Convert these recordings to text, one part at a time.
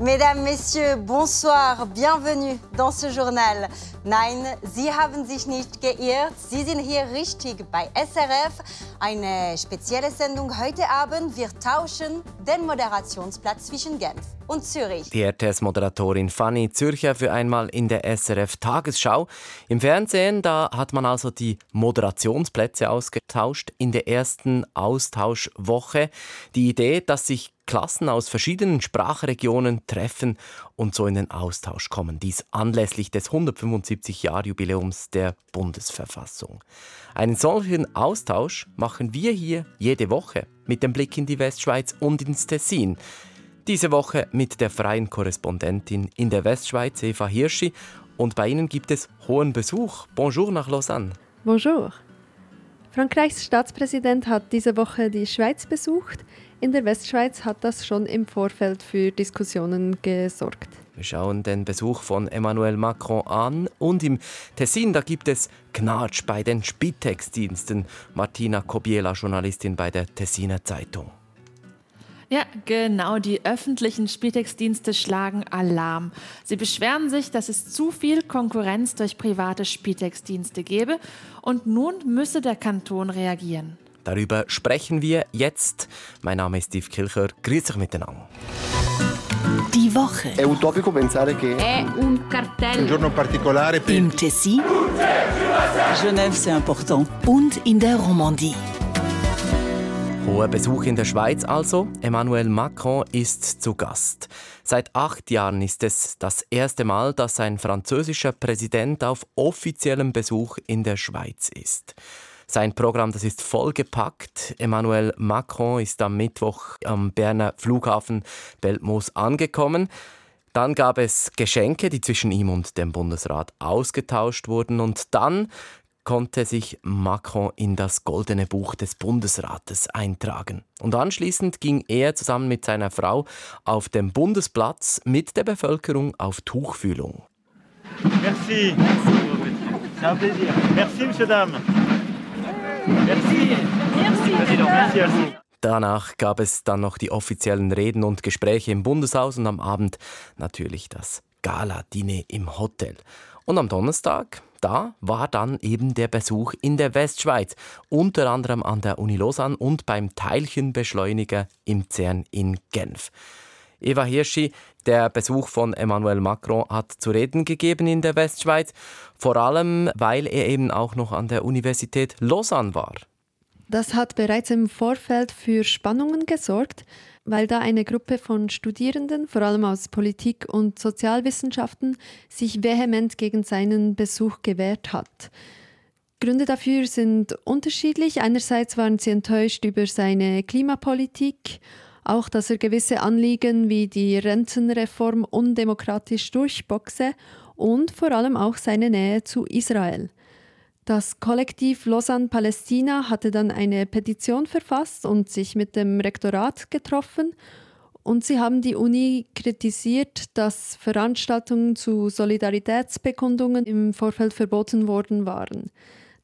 Mesdames, Messieurs, bonsoir, bienvenue dans ce journal. Nein, Sie haben sich nicht geirrt, Sie sind hier richtig bei SRF. Eine spezielle Sendung heute Abend. Wir tauschen den Moderationsplatz zwischen Genf und Zürich. Die RTS-Moderatorin Fanny Zürcher für einmal in der SRF-Tagesschau. Im Fernsehen, da hat man also die Moderationsplätze ausgetauscht in der ersten Austauschwoche. Die Idee, dass sich Klassen aus verschiedenen Sprachregionen treffen und so in den Austausch kommen. Dies anlässlich des 175-Jahr-Jubiläums der Bundesverfassung. Einen solchen Austausch machen wir hier jede Woche mit dem Blick in die Westschweiz und ins Tessin. Diese Woche mit der freien Korrespondentin in der Westschweiz, Eva Hirschi. Und bei Ihnen gibt es hohen Besuch. Bonjour nach Lausanne. Bonjour. Frankreichs Staatspräsident hat diese Woche die Schweiz besucht. In der Westschweiz hat das schon im Vorfeld für Diskussionen gesorgt. Wir schauen den Besuch von Emmanuel Macron an und im Tessin, da gibt es Knatsch bei den Spitex-Diensten. Martina Kobiela, Journalistin bei der Tessiner Zeitung. Ja, genau. Die öffentlichen Spitex-Dienste schlagen Alarm. Sie beschweren sich, dass es zu viel Konkurrenz durch private Spitex-Dienste gebe und nun müsse der Kanton reagieren. Darüber sprechen wir jetzt. Mein Name ist Steve Kilcher. Grüß euch miteinander. Die Woche. È utopico pensare che È un cartello. un giorno particolare per Im Tessin Genève, c'est important. und in der Romandie. Hoher Besuch in der Schweiz also. Emmanuel Macron ist zu Gast. Seit acht Jahren ist es das erste Mal, dass ein französischer Präsident auf offiziellem Besuch in der Schweiz ist. Sein Programm das ist vollgepackt. Emmanuel Macron ist am Mittwoch am Berner Flughafen Belmoos angekommen. Dann gab es Geschenke, die zwischen ihm und dem Bundesrat ausgetauscht wurden. Und dann konnte sich Macron in das Goldene Buch des Bundesrates eintragen. Und anschließend ging er zusammen mit seiner Frau auf dem Bundesplatz mit der Bevölkerung auf Tuchfühlung. Merci. Plaisir. Merci, Monsieur, Dame. Merci. Merci. Merci. Danach gab es dann noch die offiziellen Reden und Gespräche im Bundeshaus und am Abend natürlich das Gala-Diner im Hotel. Und am Donnerstag, da war dann eben der Besuch in der Westschweiz, unter anderem an der Uni Lausanne und beim Teilchenbeschleuniger im CERN in Genf. Eva Hirschi, der Besuch von Emmanuel Macron hat zu reden gegeben in der Westschweiz, vor allem weil er eben auch noch an der Universität Lausanne war. Das hat bereits im Vorfeld für Spannungen gesorgt, weil da eine Gruppe von Studierenden, vor allem aus Politik und Sozialwissenschaften, sich vehement gegen seinen Besuch gewehrt hat. Gründe dafür sind unterschiedlich. Einerseits waren sie enttäuscht über seine Klimapolitik, auch dass er gewisse Anliegen wie die Rentenreform undemokratisch durchboxe und vor allem auch seine Nähe zu Israel. Das Kollektiv Lausanne-Palästina hatte dann eine Petition verfasst und sich mit dem Rektorat getroffen. Und sie haben die Uni kritisiert, dass Veranstaltungen zu Solidaritätsbekundungen im Vorfeld verboten worden waren.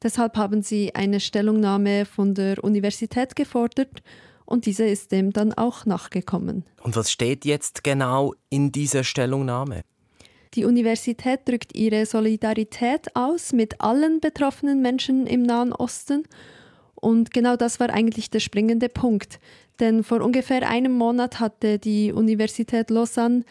Deshalb haben sie eine Stellungnahme von der Universität gefordert und diese ist dem dann auch nachgekommen. Und was steht jetzt genau in dieser Stellungnahme? Die Universität drückt ihre Solidarität aus mit allen betroffenen Menschen im Nahen Osten. Und genau das war eigentlich der springende Punkt. Denn vor ungefähr einem Monat hatte die Universität Lausanne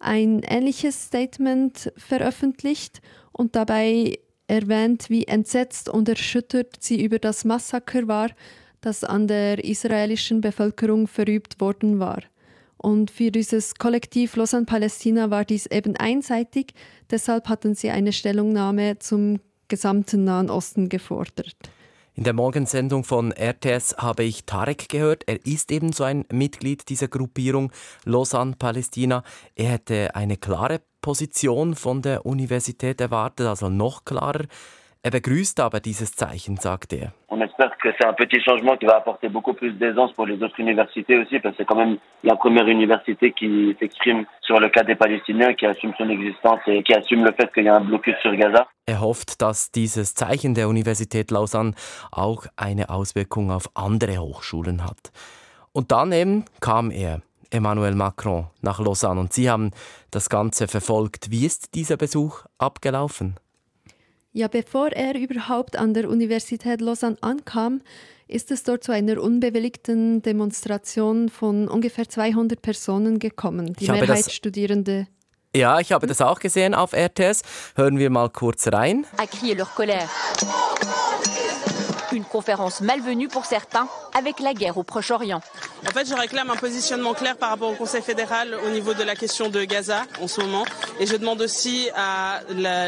ein ähnliches Statement veröffentlicht und dabei erwähnt, wie entsetzt und erschüttert sie über das Massaker war, das an der israelischen Bevölkerung verübt worden war. Und für dieses Kollektiv Lausanne-Palästina war dies eben einseitig. Deshalb hatten sie eine Stellungnahme zum gesamten Nahen Osten gefordert. In der Morgensendung von RTS habe ich Tarek gehört. Er ist eben so ein Mitglied dieser Gruppierung Lausanne-Palästina. Er hätte eine klare Position von der Universität erwartet, also noch klarer. Er begrüßt aber dieses Zeichen, sagt er. On espère que c'est un petit changement qui va apporter beaucoup plus d'aisance pour les autres universités aussi, parce que c'est quand même la première université qui s'exprime sur le cas des Paléstinens, qui assume son existence et qui assume le fait qu'il y a un blocus sur Gaza. Er hofft, dass dieses Zeichen der Universität Lausanne auch eine Auswirkung auf andere Hochschulen hat. Und dann eben kam er. Emmanuel Macron nach Lausanne und Sie haben das Ganze verfolgt. Wie ist dieser Besuch abgelaufen? Ja, bevor er überhaupt an der Universität Lausanne ankam, ist es dort zu einer unbewilligten Demonstration von ungefähr 200 Personen gekommen. Die Mehrheit Studierende. Ja, ich habe das auch gesehen auf RTS. Hören wir mal kurz rein. A crier leur colère. Conférence malvenue pour certains avec la guerre au Proche-Orient. En fait, je réclame un positionnement clair par rapport au Conseil fédéral au niveau de la question de Gaza en ce moment. Et je demande aussi à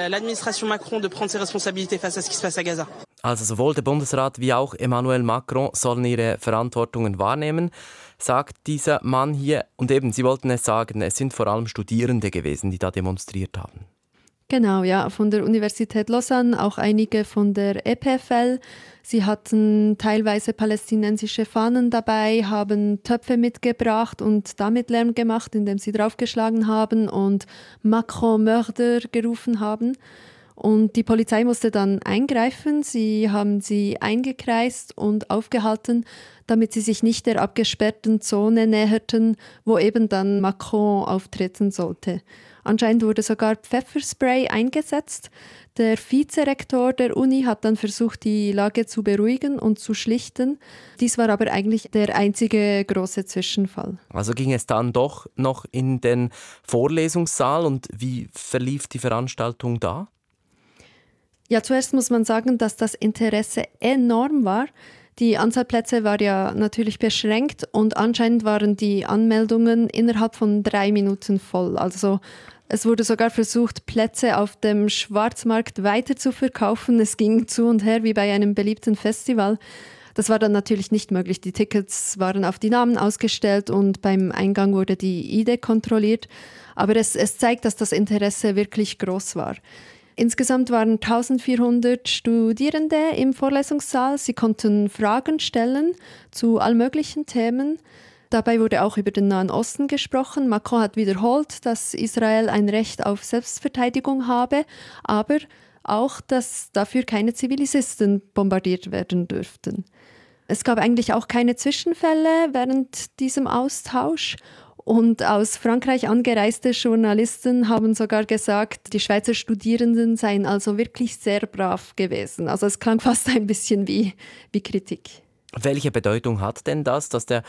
l'administration Macron de prendre ses responsabilités face à ce qui se passe à Gaza. Also sowohl der Bundesrat wie auch Emmanuel Macron sollen ihre Verantwortungen wahrnehmen, sagt dieser Mann hier. Und eben, Sie wollten es sagen, es sind vor allem Studierende gewesen, die da demonstriert haben. Genau, ja, von der Universität Lausanne, auch einige von der EPFL. Sie hatten teilweise palästinensische Fahnen dabei, haben Töpfe mitgebracht und damit Lärm gemacht, indem sie draufgeschlagen haben und Macron Mörder gerufen haben. Und die Polizei musste dann eingreifen. Sie haben sie eingekreist und aufgehalten, damit sie sich nicht der abgesperrten Zone näherten, wo eben dann Macron auftreten sollte. Anscheinend wurde sogar Pfefferspray eingesetzt. Der Vizerektor der Uni hat dann versucht, die Lage zu beruhigen und zu schlichten. Dies war aber eigentlich der einzige große Zwischenfall. Also ging es dann doch noch in den Vorlesungssaal und wie verlief die Veranstaltung da? Ja, zuerst muss man sagen, dass das Interesse enorm war. Die Anzahl Plätze war ja natürlich beschränkt und anscheinend waren die Anmeldungen innerhalb von drei Minuten voll. Also es wurde sogar versucht, Plätze auf dem Schwarzmarkt weiter zu verkaufen. Es ging zu und her wie bei einem beliebten Festival. Das war dann natürlich nicht möglich. Die Tickets waren auf die Namen ausgestellt und beim Eingang wurde die ID kontrolliert. Aber es, es zeigt, dass das Interesse wirklich groß war. Insgesamt waren 1400 Studierende im Vorlesungssaal. Sie konnten Fragen stellen zu all möglichen Themen. Dabei wurde auch über den Nahen Osten gesprochen. Macron hat wiederholt, dass Israel ein Recht auf Selbstverteidigung habe, aber auch, dass dafür keine Zivilisten bombardiert werden dürften. Es gab eigentlich auch keine Zwischenfälle während diesem Austausch und aus Frankreich angereiste Journalisten haben sogar gesagt, die Schweizer Studierenden seien also wirklich sehr brav gewesen. Also es klang fast ein bisschen wie, wie Kritik. Welche Bedeutung hat denn das, dass der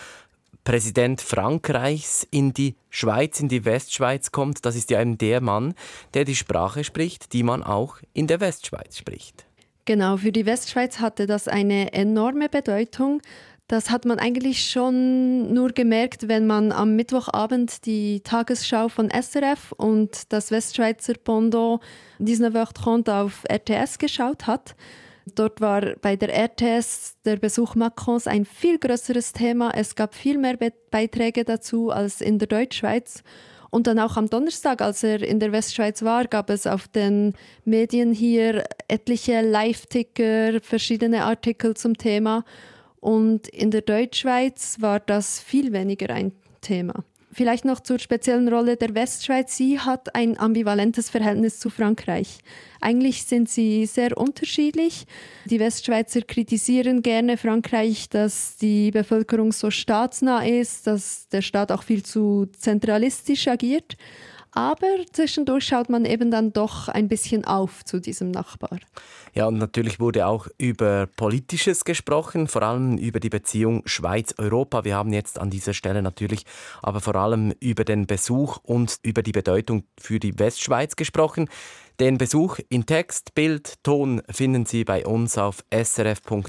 Präsident Frankreichs in die Schweiz, in die Westschweiz kommt? Das ist ja eben der Mann, der die Sprache spricht, die man auch in der Westschweiz spricht. Genau, für die Westschweiz hatte das eine enorme Bedeutung. Das hat man eigentlich schon nur gemerkt, wenn man am Mittwochabend die Tagesschau von SRF und das Westschweizer Pendant 19h30 auf RTS geschaut hat. Dort war bei der RTS der Besuch Macrons ein viel größeres Thema. Es gab viel mehr Be Beiträge dazu als in der Deutschschweiz. Und dann auch am Donnerstag, als er in der Westschweiz war, gab es auf den Medien hier etliche Live-Ticker, verschiedene Artikel zum Thema. Und in der Deutschschweiz war das viel weniger ein Thema. Vielleicht noch zur speziellen Rolle der Westschweiz. Sie hat ein ambivalentes Verhältnis zu Frankreich. Eigentlich sind sie sehr unterschiedlich. Die Westschweizer kritisieren gerne Frankreich, dass die Bevölkerung so staatsnah ist, dass der Staat auch viel zu zentralistisch agiert. Aber zwischendurch schaut man eben dann doch ein bisschen auf zu diesem Nachbar. Ja, und natürlich wurde auch über Politisches gesprochen, vor allem über die Beziehung Schweiz-Europa. Wir haben jetzt an dieser Stelle natürlich aber vor allem über den Besuch und über die Bedeutung für die Westschweiz gesprochen. Den Besuch in Text, Bild, Ton finden Sie bei uns auf srf.ch-news.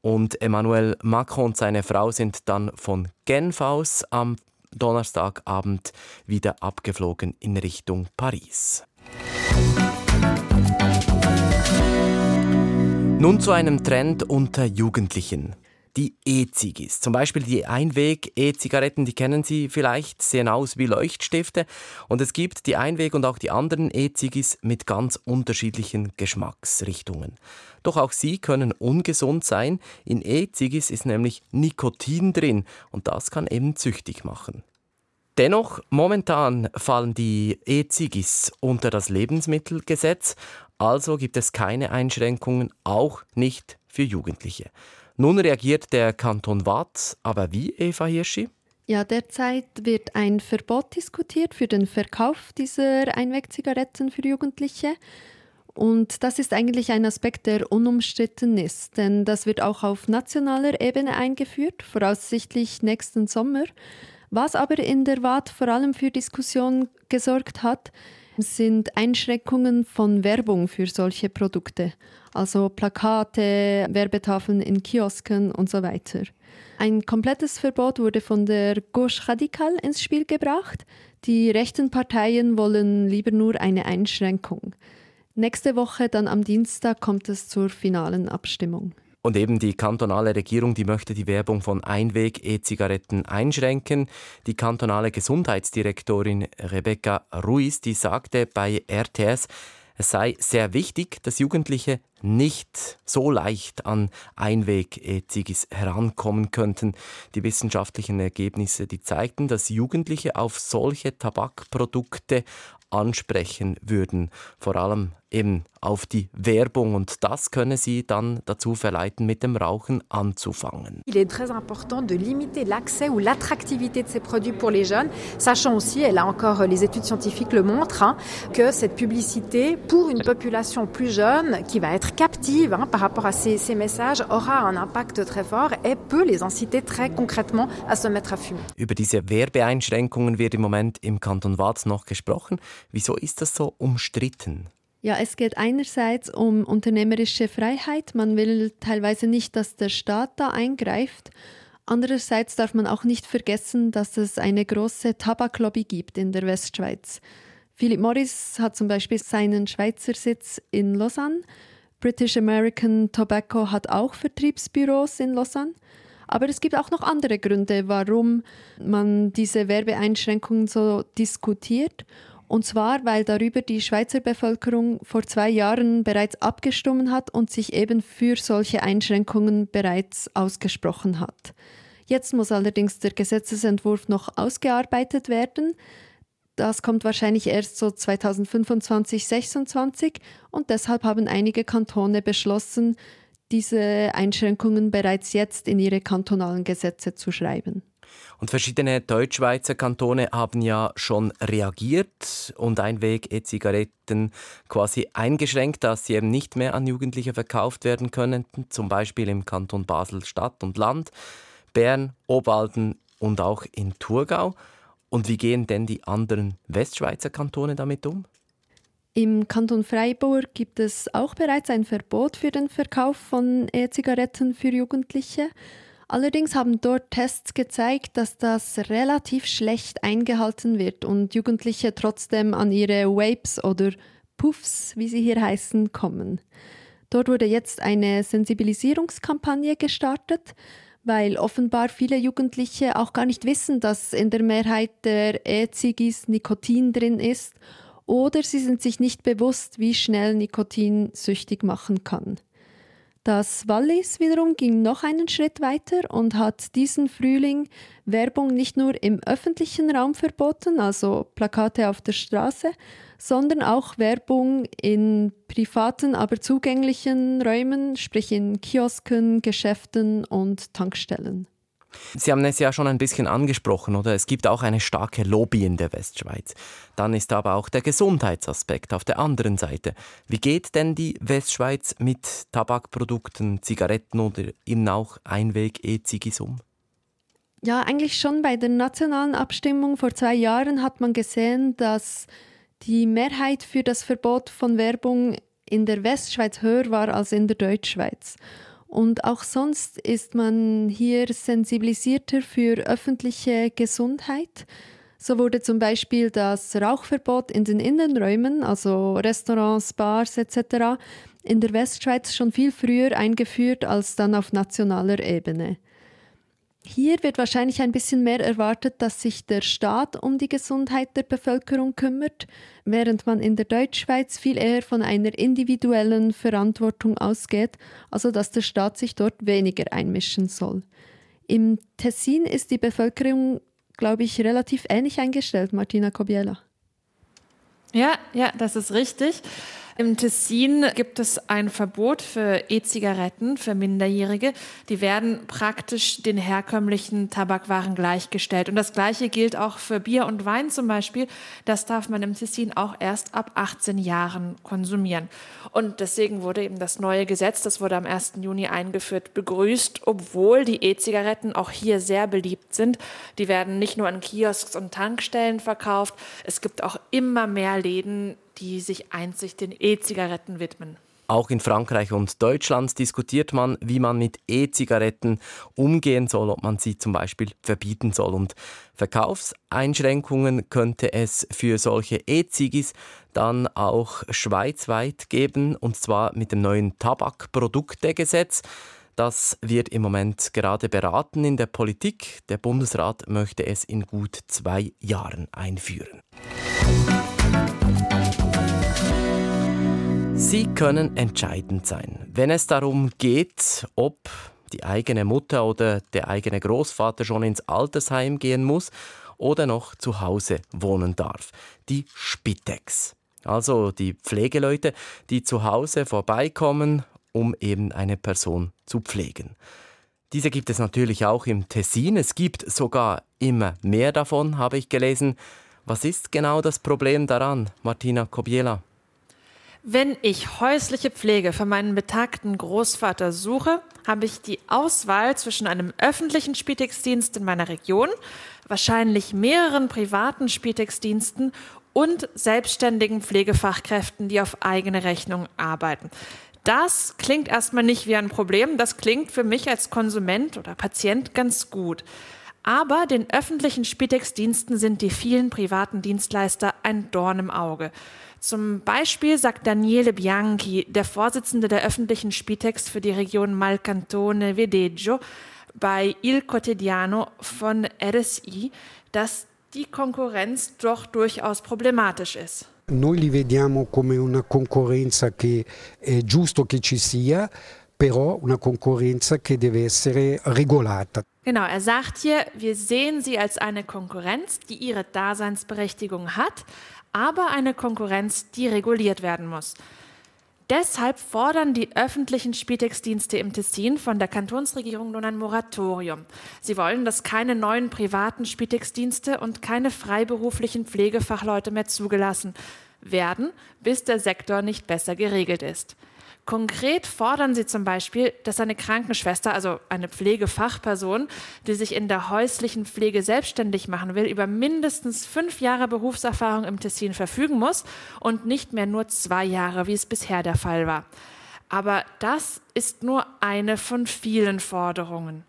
Und Emmanuel Macron und seine Frau sind dann von Genf aus am Donnerstagabend wieder abgeflogen in Richtung Paris. Nun zu einem Trend unter Jugendlichen. Die E-Zigis. Zum Beispiel die Einweg-E-Zigaretten, die kennen Sie vielleicht, sehen aus wie Leuchtstifte. Und es gibt die Einweg- und auch die anderen E-Zigis mit ganz unterschiedlichen Geschmacksrichtungen. Doch auch sie können ungesund sein. In E-Zigis ist nämlich Nikotin drin und das kann eben züchtig machen. Dennoch, momentan fallen die E-Zigis unter das Lebensmittelgesetz, also gibt es keine Einschränkungen, auch nicht für Jugendliche. Nun reagiert der Kanton Waadt, aber wie, Eva Hirschi? Ja, derzeit wird ein Verbot diskutiert für den Verkauf dieser Einwegzigaretten für Jugendliche. Und das ist eigentlich ein Aspekt, der unumstritten ist, denn das wird auch auf nationaler Ebene eingeführt, voraussichtlich nächsten Sommer. Was aber in der WAD vor allem für Diskussionen gesorgt hat, sind Einschränkungen von Werbung für solche Produkte, also Plakate, Werbetafeln in Kiosken und so weiter. Ein komplettes Verbot wurde von der Gauche Radikal ins Spiel gebracht. Die rechten Parteien wollen lieber nur eine Einschränkung. Nächste Woche, dann am Dienstag, kommt es zur finalen Abstimmung. Und eben die kantonale Regierung, die möchte die Werbung von Einweg-E-Zigaretten einschränken. Die kantonale Gesundheitsdirektorin Rebecca Ruiz, die sagte bei RTS, es sei sehr wichtig, dass Jugendliche nicht so leicht an Einweg-E-Zigis herankommen könnten. Die wissenschaftlichen Ergebnisse, die zeigten, dass Jugendliche auf solche Tabakprodukte ansprechen würden. Vor allem eben auf die Werbung und das könne sie dann dazu verleiten, mit dem Rauchen anzufangen. Il est très important de limiter l'accès ou l'attractivité de ces produits pour les jeunes, sachant aussi, et là encore les études scientifiques le montrent, hein, que cette publicité pour une population plus jeune qui va être captive hein, par rapport à ces, ces messages aura un impact très fort et peut les inciter très concrètement à se mettre à fumer. Über diese Werbeeinschränkungen wird im Moment im Kanton Waadt noch gesprochen. Wieso ist das so umstritten? Ja, es geht einerseits um unternehmerische Freiheit. Man will teilweise nicht, dass der Staat da eingreift. Andererseits darf man auch nicht vergessen, dass es eine große Tabaklobby gibt in der Westschweiz. Philip Morris hat zum Beispiel seinen Schweizer Sitz in Lausanne. British American Tobacco hat auch Vertriebsbüros in Lausanne. Aber es gibt auch noch andere Gründe, warum man diese Werbeeinschränkungen so diskutiert. Und zwar, weil darüber die Schweizer Bevölkerung vor zwei Jahren bereits abgestimmt hat und sich eben für solche Einschränkungen bereits ausgesprochen hat. Jetzt muss allerdings der Gesetzesentwurf noch ausgearbeitet werden. Das kommt wahrscheinlich erst so 2025, 2026 und deshalb haben einige Kantone beschlossen, diese Einschränkungen bereits jetzt in ihre kantonalen Gesetze zu schreiben. Und verschiedene Deutschschweizer Kantone haben ja schon reagiert und Einweg-E-Zigaretten quasi eingeschränkt, dass sie eben nicht mehr an Jugendliche verkauft werden können, zum Beispiel im Kanton Basel Stadt und Land, Bern, Obwalden und auch in Thurgau. Und wie gehen denn die anderen Westschweizer Kantone damit um? Im Kanton Freiburg gibt es auch bereits ein Verbot für den Verkauf von E-Zigaretten für Jugendliche. Allerdings haben dort Tests gezeigt, dass das relativ schlecht eingehalten wird und Jugendliche trotzdem an ihre Vapes oder Puffs, wie sie hier heißen, kommen. Dort wurde jetzt eine Sensibilisierungskampagne gestartet, weil offenbar viele Jugendliche auch gar nicht wissen, dass in der Mehrheit der E-Zigis Nikotin drin ist oder sie sind sich nicht bewusst, wie schnell Nikotin süchtig machen kann. Das Wallis wiederum ging noch einen Schritt weiter und hat diesen Frühling Werbung nicht nur im öffentlichen Raum verboten, also Plakate auf der Straße, sondern auch Werbung in privaten, aber zugänglichen Räumen, sprich in Kiosken, Geschäften und Tankstellen. Sie haben es ja schon ein bisschen angesprochen, oder? Es gibt auch eine starke Lobby in der Westschweiz. Dann ist aber auch der Gesundheitsaspekt auf der anderen Seite. Wie geht denn die Westschweiz mit Tabakprodukten, Zigaretten oder eben auch Einweg-E-Zigis um? Ja, eigentlich schon bei der nationalen Abstimmung vor zwei Jahren hat man gesehen, dass die Mehrheit für das Verbot von Werbung in der Westschweiz höher war als in der Deutschschweiz. Und auch sonst ist man hier sensibilisierter für öffentliche Gesundheit. So wurde zum Beispiel das Rauchverbot in den Innenräumen, also Restaurants, Bars etc., in der Westschweiz schon viel früher eingeführt als dann auf nationaler Ebene. Hier wird wahrscheinlich ein bisschen mehr erwartet, dass sich der Staat um die Gesundheit der Bevölkerung kümmert, während man in der Deutschschweiz viel eher von einer individuellen Verantwortung ausgeht, also dass der Staat sich dort weniger einmischen soll. Im Tessin ist die Bevölkerung, glaube ich, relativ ähnlich eingestellt, Martina Kobiela. Ja, ja, das ist richtig. Im Tessin gibt es ein Verbot für E-Zigaretten für Minderjährige. Die werden praktisch den herkömmlichen Tabakwaren gleichgestellt. Und das Gleiche gilt auch für Bier und Wein zum Beispiel. Das darf man im Tessin auch erst ab 18 Jahren konsumieren. Und deswegen wurde eben das neue Gesetz, das wurde am 1. Juni eingeführt, begrüßt, obwohl die E-Zigaretten auch hier sehr beliebt sind. Die werden nicht nur an Kiosks und Tankstellen verkauft. Es gibt auch immer mehr Läden, die sich einzig den E-Zigaretten widmen. Auch in Frankreich und Deutschland diskutiert man, wie man mit E-Zigaretten umgehen soll, ob man sie zum Beispiel verbieten soll. Und Verkaufseinschränkungen könnte es für solche E-Zigis dann auch schweizweit geben, und zwar mit dem neuen Tabakproduktegesetz. Das wird im Moment gerade beraten in der Politik. Der Bundesrat möchte es in gut zwei Jahren einführen. Sie können entscheidend sein, wenn es darum geht, ob die eigene Mutter oder der eigene Großvater schon ins Altersheim gehen muss oder noch zu Hause wohnen darf. Die Spitex. Also die Pflegeleute, die zu Hause vorbeikommen, um eben eine Person zu pflegen. Diese gibt es natürlich auch im Tessin. Es gibt sogar immer mehr davon, habe ich gelesen. Was ist genau das Problem daran, Martina Kobiela? Wenn ich häusliche Pflege für meinen betagten Großvater suche, habe ich die Auswahl zwischen einem öffentlichen Spitex-Dienst in meiner Region, wahrscheinlich mehreren privaten Spitex-Diensten und selbstständigen Pflegefachkräften, die auf eigene Rechnung arbeiten. Das klingt erstmal nicht wie ein Problem, das klingt für mich als Konsument oder Patient ganz gut. Aber den öffentlichen Spitex-Diensten sind die vielen privaten Dienstleister ein Dorn im Auge. Zum Beispiel sagt Daniele Bianchi, der Vorsitzende der öffentlichen Spitex für die Region Malcantone Vedeggio, bei Il Quotidiano von RSI, dass die Konkurrenz doch durchaus problematisch ist. Noi li vediamo come una concorrenza che è giusto che ci sia, però una concorrenza che deve essere regolata. Genau, er sagt hier, wir sehen sie als eine Konkurrenz, die ihre Daseinsberechtigung hat, aber eine Konkurrenz, die reguliert werden muss. Deshalb fordern die öffentlichen Spitex-Dienste im Tessin von der Kantonsregierung nun ein Moratorium. Sie wollen, dass keine neuen privaten Spitex-Dienste und keine freiberuflichen Pflegefachleute mehr zugelassen werden, bis der Sektor nicht besser geregelt ist. Konkret fordern sie zum Beispiel, dass eine Krankenschwester, also eine Pflegefachperson, die sich in der häuslichen Pflege selbstständig machen will, über mindestens fünf Jahre Berufserfahrung im Tessin verfügen muss und nicht mehr nur zwei Jahre, wie es bisher der Fall war. Aber das ist nur eine von vielen Forderungen.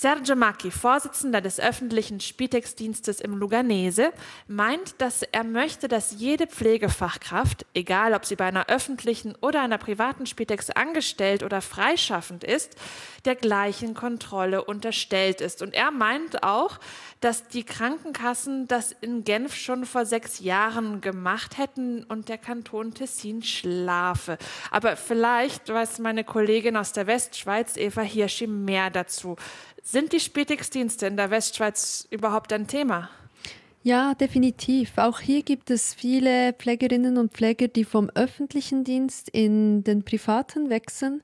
Sergio Macchi, Vorsitzender des öffentlichen Spitex-Dienstes im Luganese, meint, dass er möchte, dass jede Pflegefachkraft, egal ob sie bei einer öffentlichen oder einer privaten Spitex angestellt oder freischaffend ist, der gleichen Kontrolle unterstellt ist. Und er meint auch, dass die Krankenkassen das in Genf schon vor sechs Jahren gemacht hätten und der Kanton Tessin schlafe. Aber vielleicht weiß meine Kollegin aus der Westschweiz, Eva Hirschi, mehr dazu. Sind die Spätextdienste in der Westschweiz überhaupt ein Thema? Ja, definitiv. Auch hier gibt es viele Pflegerinnen und Pfleger, die vom öffentlichen Dienst in den privaten wechseln.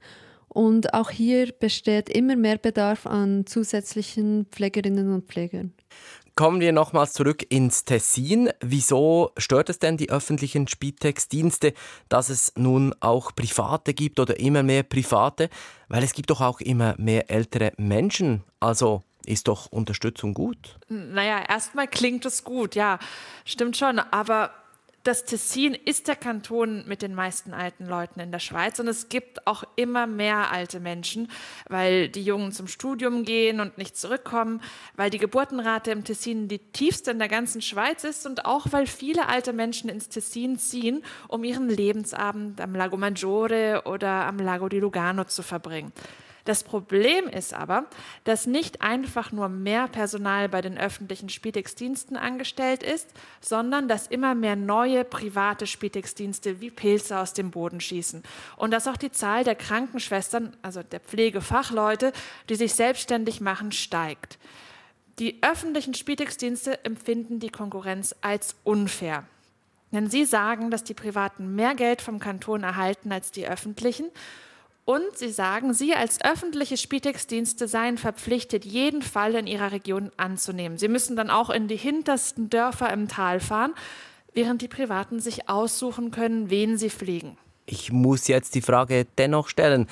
Und auch hier besteht immer mehr Bedarf an zusätzlichen Pflegerinnen und Pflegern. Kommen wir nochmals zurück ins Tessin. Wieso stört es denn die öffentlichen Spitex-Dienste, dass es nun auch Private gibt oder immer mehr Private? Weil es gibt doch auch immer mehr ältere Menschen. Also ist doch Unterstützung gut? Naja, erstmal klingt es gut, ja, stimmt schon. Aber das Tessin ist der Kanton mit den meisten alten Leuten in der Schweiz und es gibt auch immer mehr alte Menschen, weil die Jungen zum Studium gehen und nicht zurückkommen, weil die Geburtenrate im Tessin die tiefste in der ganzen Schweiz ist und auch weil viele alte Menschen ins Tessin ziehen, um ihren Lebensabend am Lago Maggiore oder am Lago di Lugano zu verbringen. Das Problem ist aber, dass nicht einfach nur mehr Personal bei den öffentlichen Spitex-Diensten angestellt ist, sondern dass immer mehr neue private Spitex-Dienste wie Pilze aus dem Boden schießen. Und dass auch die Zahl der Krankenschwestern, also der Pflegefachleute, die sich selbstständig machen, steigt. Die öffentlichen Spitex-Dienste empfinden die Konkurrenz als unfair. Denn sie sagen, dass die Privaten mehr Geld vom Kanton erhalten als die öffentlichen. Und sie sagen, sie als öffentliche Spitex-Dienste seien verpflichtet, jeden Fall in ihrer Region anzunehmen. Sie müssen dann auch in die hintersten Dörfer im Tal fahren, während die Privaten sich aussuchen können, wen sie pflegen. Ich muss jetzt die Frage dennoch stellen.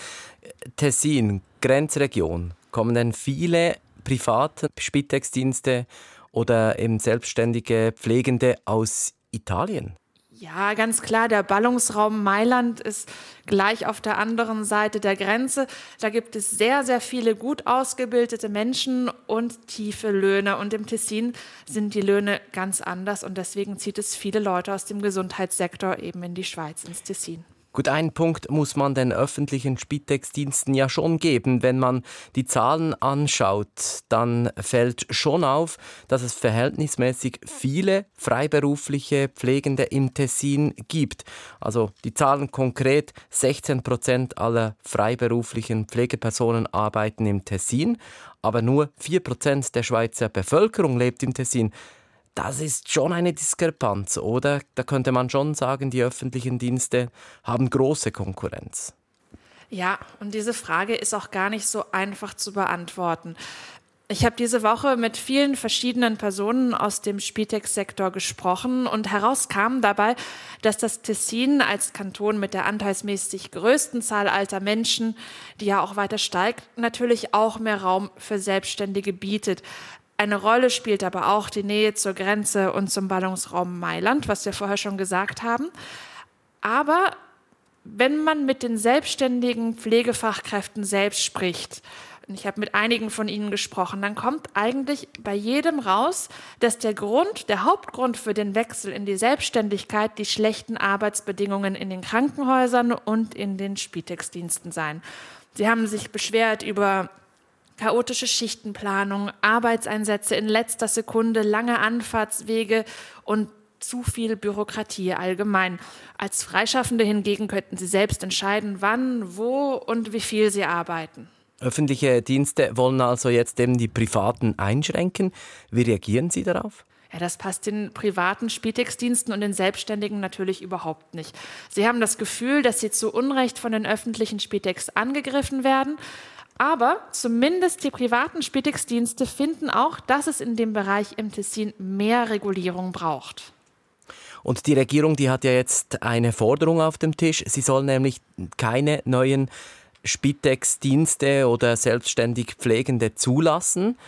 Tessin, Grenzregion, kommen denn viele private Spitex-Dienste oder eben selbstständige Pflegende aus Italien? Ja, ganz klar, der Ballungsraum Mailand ist gleich auf der anderen Seite der Grenze. Da gibt es sehr, sehr viele gut ausgebildete Menschen und tiefe Löhne. Und im Tessin sind die Löhne ganz anders und deswegen zieht es viele Leute aus dem Gesundheitssektor eben in die Schweiz, ins Tessin. Gut, einen Punkt muss man den öffentlichen Spitex-Diensten ja schon geben. Wenn man die Zahlen anschaut, dann fällt schon auf, dass es verhältnismäßig viele freiberufliche Pflegende im Tessin gibt. Also die Zahlen konkret, 16 Prozent aller freiberuflichen Pflegepersonen arbeiten im Tessin, aber nur 4 Prozent der Schweizer Bevölkerung lebt im Tessin. Das ist schon eine Diskrepanz, oder? Da könnte man schon sagen, die öffentlichen Dienste haben große Konkurrenz. Ja, und diese Frage ist auch gar nicht so einfach zu beantworten. Ich habe diese Woche mit vielen verschiedenen Personen aus dem Spitex-Sektor gesprochen und herauskam dabei, dass das Tessin als Kanton mit der anteilsmäßig größten Zahl alter Menschen, die ja auch weiter steigt, natürlich auch mehr Raum für Selbstständige bietet. Eine Rolle spielt aber auch die Nähe zur Grenze und zum Ballungsraum Mailand, was wir vorher schon gesagt haben. Aber wenn man mit den selbstständigen Pflegefachkräften selbst spricht, und ich habe mit einigen von ihnen gesprochen, dann kommt eigentlich bei jedem raus, dass der Grund, der Hauptgrund für den Wechsel in die Selbstständigkeit die schlechten Arbeitsbedingungen in den Krankenhäusern und in den Spitex-Diensten seien. Sie haben sich beschwert über chaotische Schichtenplanung, Arbeitseinsätze in letzter Sekunde, lange Anfahrtswege und zu viel Bürokratie allgemein. Als Freischaffende hingegen könnten sie selbst entscheiden, wann, wo und wie viel sie arbeiten. Öffentliche Dienste wollen also jetzt eben die Privaten einschränken. Wie reagieren Sie darauf? Ja, das passt den privaten Spitex-Diensten und den Selbstständigen natürlich überhaupt nicht. Sie haben das Gefühl, dass sie zu Unrecht von den öffentlichen Spitex angegriffen werden. Aber zumindest die privaten Spitex-Dienste finden auch, dass es in dem Bereich im Tessin mehr Regulierung braucht. Und die Regierung, die hat ja jetzt eine Forderung auf dem Tisch. Sie soll nämlich keine neuen Spitex-Dienste oder selbstständig Pflegende zulassen.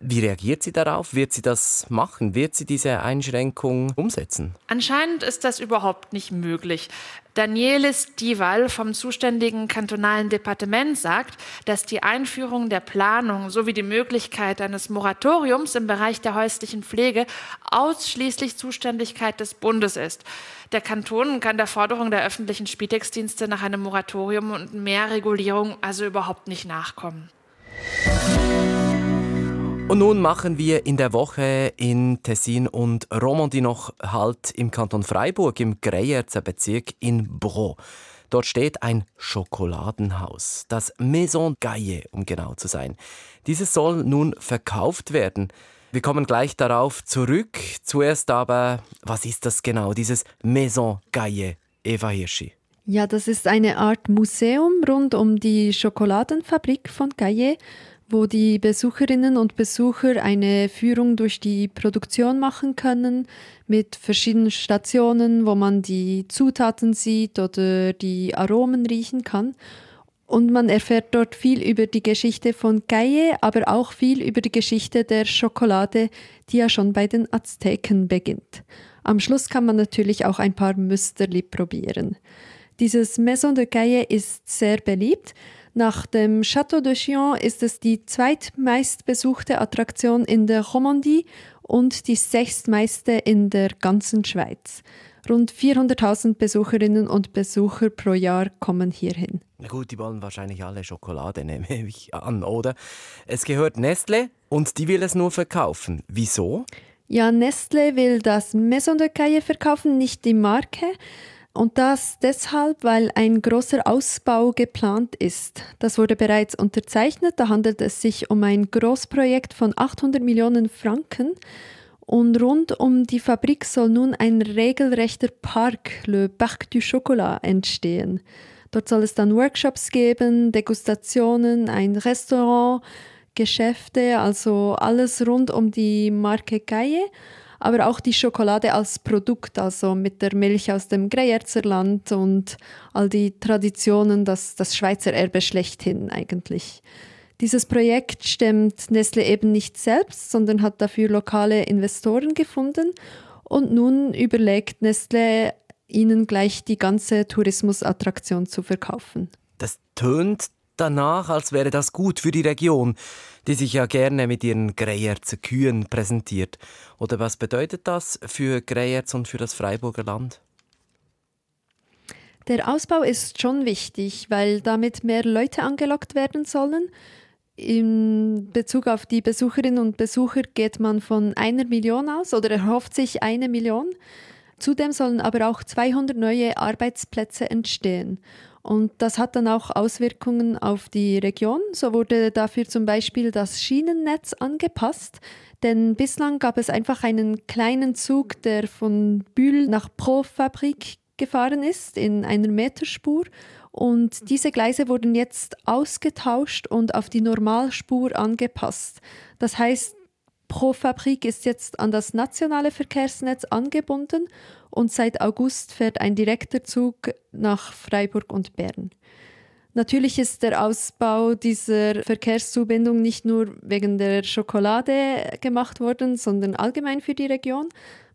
Wie reagiert sie darauf? Wird sie das machen? Wird sie diese Einschränkung umsetzen? Anscheinend ist das überhaupt nicht möglich. Danielis Dival vom zuständigen kantonalen Departement sagt, dass die Einführung der Planung sowie die Möglichkeit eines Moratoriums im Bereich der häuslichen Pflege ausschließlich Zuständigkeit des Bundes ist. Der Kanton kann der Forderung der öffentlichen Spitex-Dienste nach einem Moratorium und mehr Regulierung also überhaupt nicht nachkommen. Und nun machen wir in der Woche in Tessin und Romandie noch Halt im Kanton Freiburg im Greyerzer Bezirk in Bro. Dort steht ein Schokoladenhaus, das Maison Gaillet, um genau zu sein. Dieses soll nun verkauft werden. Wir kommen gleich darauf zurück. Zuerst aber, was ist das genau, dieses Maison Gaillet? Eva Hirschi. Ja, das ist eine Art Museum rund um die Schokoladenfabrik von Gaillet wo die Besucherinnen und Besucher eine Führung durch die Produktion machen können mit verschiedenen Stationen, wo man die Zutaten sieht oder die Aromen riechen kann. Und man erfährt dort viel über die Geschichte von Gaille, aber auch viel über die Geschichte der Schokolade, die ja schon bei den Azteken beginnt. Am Schluss kann man natürlich auch ein paar Müsterli probieren. Dieses Maison de Gaille ist sehr beliebt. Nach dem Château de Chillon ist es die zweitmeistbesuchte Attraktion in der Romandie und die sechstmeiste in der ganzen Schweiz. Rund 400.000 Besucherinnen und Besucher pro Jahr kommen hierhin. Na gut, die wollen wahrscheinlich alle Schokolade, nehme ich an, oder? Es gehört Nestle und die will es nur verkaufen. Wieso? Ja, Nestle will das Maison de Caille verkaufen, nicht die Marke. Und das deshalb, weil ein großer Ausbau geplant ist. Das wurde bereits unterzeichnet. Da handelt es sich um ein Großprojekt von 800 Millionen Franken. Und rund um die Fabrik soll nun ein regelrechter Park, Le Parc du Chocolat, entstehen. Dort soll es dann Workshops geben, Degustationen, ein Restaurant, Geschäfte, also alles rund um die Marke Gaille, aber auch die Schokolade als Produkt, also mit der Milch aus dem Greyerzer und all die Traditionen, das, das Schweizer Erbe schlechthin eigentlich. Dieses Projekt stemmt Nestle eben nicht selbst, sondern hat dafür lokale Investoren gefunden und nun überlegt Nestle, ihnen gleich die ganze Tourismusattraktion zu verkaufen. Das tönt danach, als wäre das gut für die Region, die sich ja gerne mit ihren Greyerzer Kühen präsentiert. Oder was bedeutet das für Greyerz und für das Freiburger Land? Der Ausbau ist schon wichtig, weil damit mehr Leute angelockt werden sollen. In Bezug auf die Besucherinnen und Besucher geht man von einer Million aus oder erhofft sich eine Million. Zudem sollen aber auch 200 neue Arbeitsplätze entstehen. Und das hat dann auch Auswirkungen auf die Region. So wurde dafür zum Beispiel das Schienennetz angepasst, denn bislang gab es einfach einen kleinen Zug, der von Bühl nach Profabrik gefahren ist in einer Meterspur. Und diese Gleise wurden jetzt ausgetauscht und auf die Normalspur angepasst. Das heißt, Profabrik ist jetzt an das nationale Verkehrsnetz angebunden und seit August fährt ein direkter Zug nach Freiburg und Bern. Natürlich ist der Ausbau dieser Verkehrszubindung nicht nur wegen der Schokolade gemacht worden, sondern allgemein für die Region.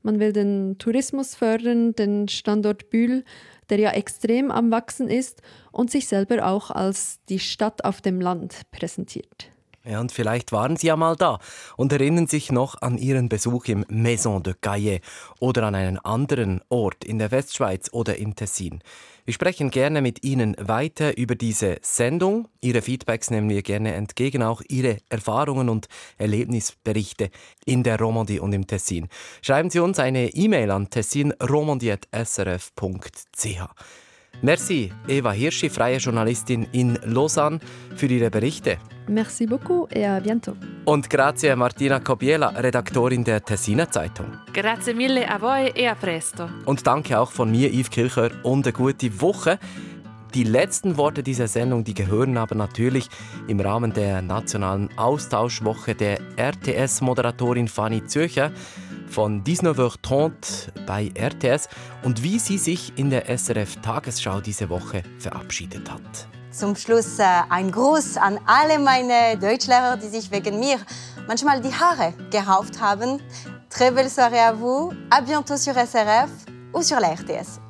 Man will den Tourismus fördern, den Standort Bühl, der ja extrem am Wachsen ist und sich selber auch als die Stadt auf dem Land präsentiert. Ja, und vielleicht waren Sie ja mal da und erinnern sich noch an Ihren Besuch im Maison de Caillet oder an einen anderen Ort in der Westschweiz oder im Tessin. Wir sprechen gerne mit Ihnen weiter über diese Sendung. Ihre Feedbacks nehmen wir gerne entgegen, auch Ihre Erfahrungen und Erlebnisberichte in der Romandie und im Tessin. Schreiben Sie uns eine E-Mail an tessinromandie.srf.ch. Merci, Eva Hirschi, freie Journalistin in Lausanne, für Ihre Berichte. Merci beaucoup et à bientôt. Und grazie Martina Cobiela, Redaktorin der Tessiner Zeitung. Grazie mille a voi e a presto. Und danke auch von mir, Yves Kilcher, und eine gute Woche. Die letzten Worte dieser Sendung, die gehören aber natürlich im Rahmen der nationalen Austauschwoche der RTS-Moderatorin Fanny Zürcher von 19h30 bei RTS und wie sie sich in der SRF Tagesschau diese Woche verabschiedet hat. Zum Schluss äh, ein Gruß an alle meine Deutschlehrer, die sich wegen mir manchmal die Haare gerauft haben. Très belle soirée à vous, à bientôt sur SRF ou sur la RTS.